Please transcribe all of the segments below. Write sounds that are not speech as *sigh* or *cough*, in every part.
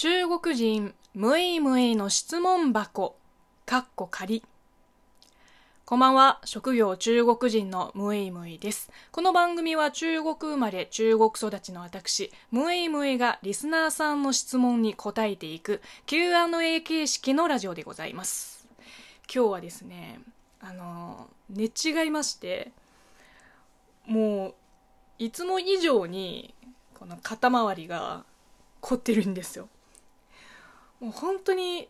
中国人ムイムイの質問箱。かっこ仮。こんばんは。職業中国人のムイムイです。この番組は中国生まれ中国育ちの私ムイムイがリスナーさんの質問に答えていく Q&A 形式のラジオでございます。今日はですねあの寝違いましてもういつも以上にこの肩周りが凝ってるんですよ。もう本当に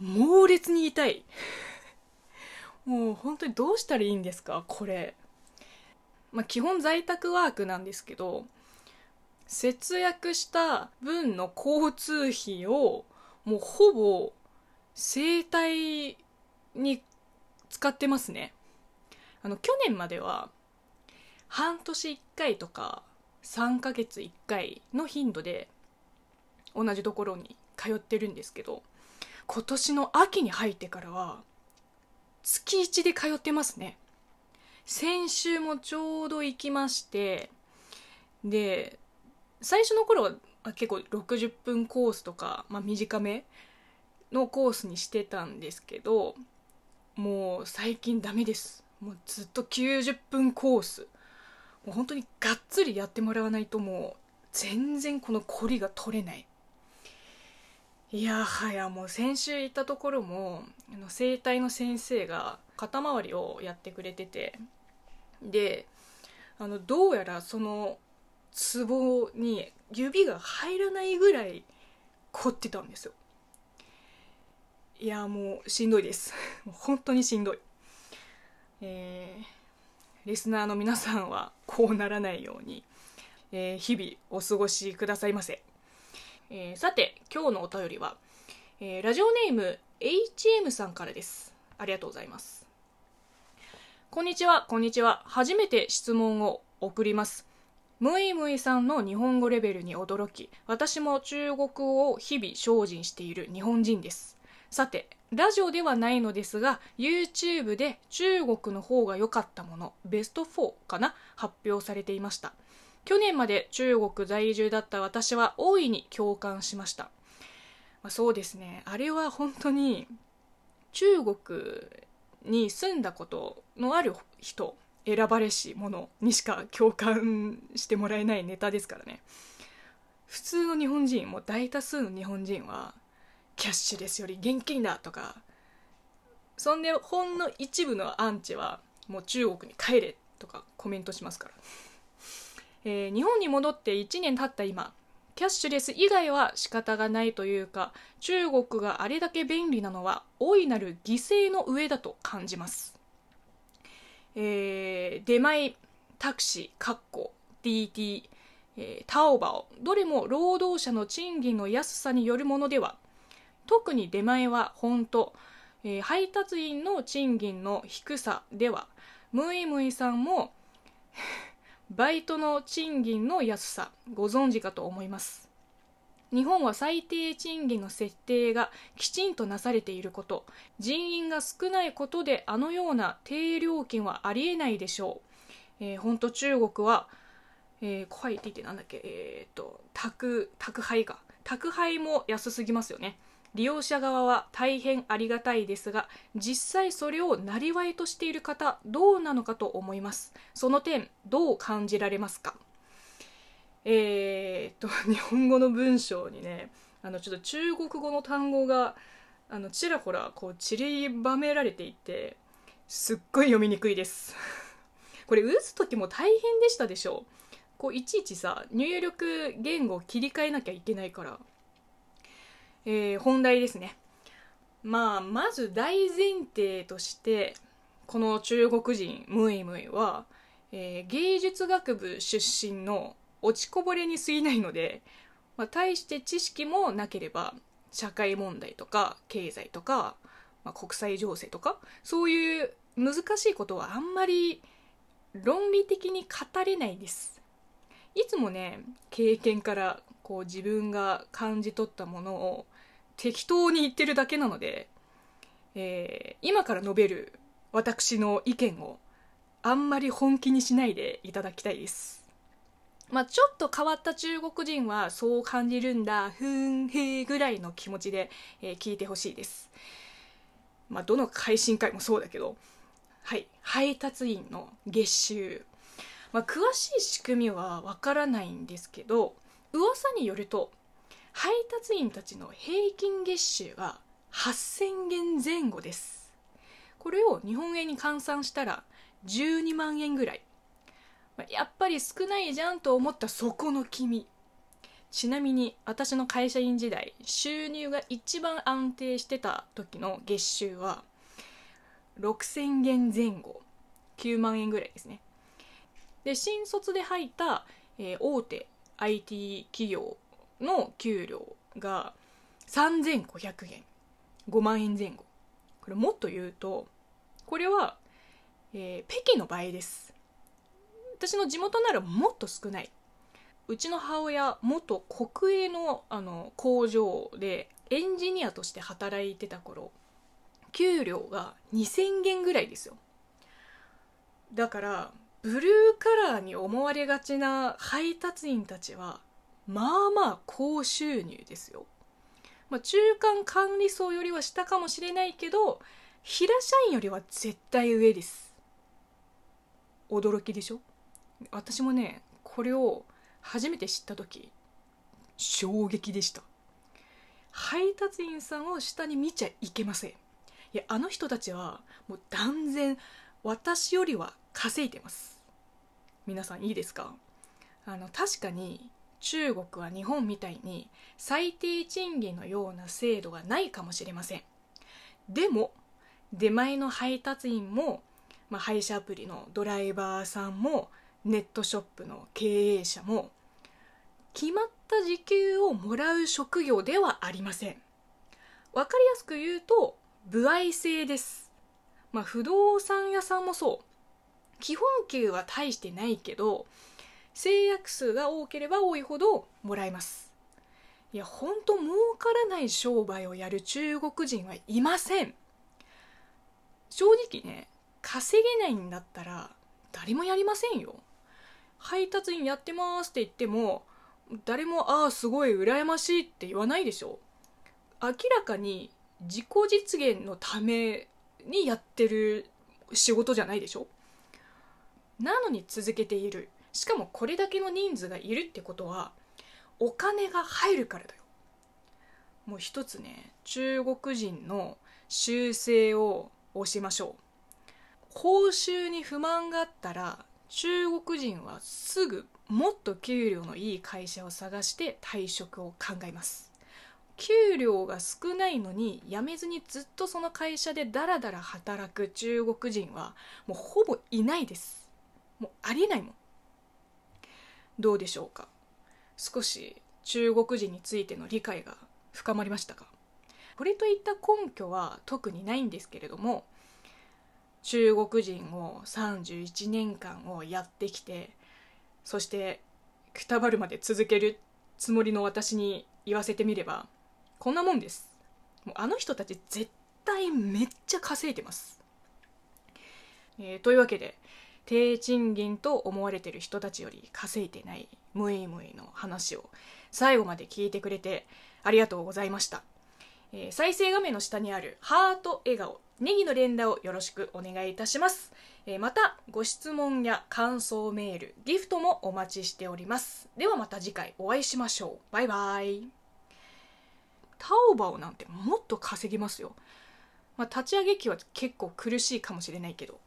猛烈に痛い。*laughs* もう本当にどうしたらいいんですか？これ。まあ基本在宅ワークなんですけど節約した分の交通費をもうほぼ整体に使ってますね。あの去年までは半年1回とか3ヶ月1回の頻度で同じところに通ってるんですけど今年の秋に入ってからは月1で通ってますね。先週もちょうど行きましてで最初の頃は結構60分コースとか、まあ、短めのコースにしてたんですけどもう最近ダメです。もうずっと90分コース。もう本当にがっつりやってもらわないともう全然この凝りが取れない。いやはやもう先週行ったところもあの整体の先生が肩周りをやってくれててであのどうやらそのツボに指が入らないぐらい凝ってたんですよ。いやもうしんどいです。*laughs* 本当にしんどい。えー、リスナーの皆さんはこうならないように、えー、日々お過ごしくださいませ。えー、さて今日のお便りは、えー、ラジオネーム HM さんからです。ありがとうございます。こんにちはこんにちは。初めて質問を送ります。ムイムイさんの日本語レベルに驚き私も中国語を日々精進している日本人です。さてラジオではないのですが YouTube で中国の方が良かったものベスト4かな発表されていました。去年まで中国在住だった私は大いに共感しました、まあ、そうですね。あれは本当に中国に住んだことのある人選ばれし者にしか共感してもらえないネタですからね。普通の日本人もう大多数の日本人はキャッシュレスより現金だとかそんでほんの一部のアンチはもう中国に帰れとかコメントしますから。えー、日本に戻って1年経った今キャッシュレス以外は仕方がないというか中国があれだけ便利なのは大いなる犠牲の上だと感じます、えー、出前タクシーかっこ DT、えー、タオバオどれも労働者の賃金の安さによるものでは特に出前は本当、えー、配達員の賃金の低さではムイムイさんもバイトの賃金の安さご存知かと思います。日本は最低賃金の設定がきちんとなされていること人員が少ないことであのような低料金はありえないでしょう、えー、本当中国は、えー、怖いって言ってなんだっけえー、っと宅宅配か。宅配も安すぎますよね。利用者側は大変ありがたいですが実際それを生りわいとしている方どうなのかと思います。その点どう感じられますか？えー、っと *laughs* 日本語の文章にねあのちょっと中国語の単語があのちらほらこう散りばめられていてすっごい読みにくいです。*laughs* これ打つ時も大変でしたでしょこういちいちさ入力言語を切り替えなきゃいけないからえー、本題ですね。まあ、まず大前提として、この中国人ムイムイは、えー、芸術学部出身の落ちこぼれに過ぎないので、まあ、大して知識もなければ社会問題とか経済とか、まあ、国際情勢とかそういう難しいことはあんまり論理的に語れないですいつもね経験からこう自分が感じ取ったものを適当に言ってるだけなので、えー、今から述べる私の意見をあんまり本気にしないでいただきたいです。まあ、ちょっと変わった中国人はそう感じるんだ。ふんへーぐらいの気持ちで、えー、聞いてほしいです。まあどの配信会もそうだけど。はい。配達員の月収。まあ、詳しい仕組みはわからないんですけど噂によると配達員たちの平均月収が8000元前後です。これを日本円に換算したら12万円ぐらい。やっぱり少ないじゃんと思ったそこの君。ちなみに私の会社員時代収入が一番安定してた時の月収は6000元前後。9万円ぐらいですね。で新卒で入った、えー、大手 IT 企業の給料が3500円。5万円前後。これもっと言うとこれは、えー、北京の場合です。私の地元ならもっと少ない。うちの母親元国営のあの工場でエンジニアとして働いてた頃給料が2000元ぐらいですよ。だからブルーカラーに思われがちな配達員たちはまあまあ高収入ですよ、まあ、中間管理層よりは下かもしれないけど平社員よりは絶対上です。驚きでしょ？私もねこれを初めて知った時衝撃でした。配達員さんを下に見ちゃいけません。いやあの人たちはもう断然私よりは稼いでます。皆さんいいですか？あの確かに中国は日本みたいに最低賃金のような制度がないかもしれません。でも出前の配達員も、まあ、配車アプリのドライバーさんもネットショップの経営者も決まった時給をもらう職業ではありません。分かりやすく言うと歩合制です。まあ不動産屋さんもそう。基本給は大してないけど制約数が多ければ多いほどもらえます。いやほんと儲からない商売をやる中国人はいません。正直ね稼げないんだったら誰もやりませんよ。配達員やってますって言っても誰もああすごい羨ましいって言わないでしょ。明らかに自己実現のためにやってる仕事じゃないでしょ。なのに続けている。しかもこれだけの人数がいるってことはお金が入るからだよ。もう一つね中国人の習性を押しましょう。報酬に不満があったら中国人はすぐもっと給料のいい会社を探して退職を考えます。給料が少ないのに辞めずにずっとその会社でダラダラ働く中国人はもうほぼいないです。もうありえないもん。どうでしょうか？少し中国人についての理解が深まりましたか？これといった根拠は特にないんですけれども中国人を31年間をやってきてそしてくたばるまで続けるつもりの私に言わせてみればこんなもんです。もうあの人たち絶対めっちゃ稼いでます、えー、というわけで低賃金と思われてる人たちより稼いでないムイムイの話を最後まで聞いてくれてありがとうございました、えー、再生画面の下にあるハート笑顔ネギの連打をよろしくお願いいたします。えー、また、ご質問や感想メール、ギフトもお待ちしております。ではまた次回お会いしましょう。バイバイ。タオバオなんてもっと稼ぎますよ。まあ、立ち上げ期は結構苦しいかもしれないけど。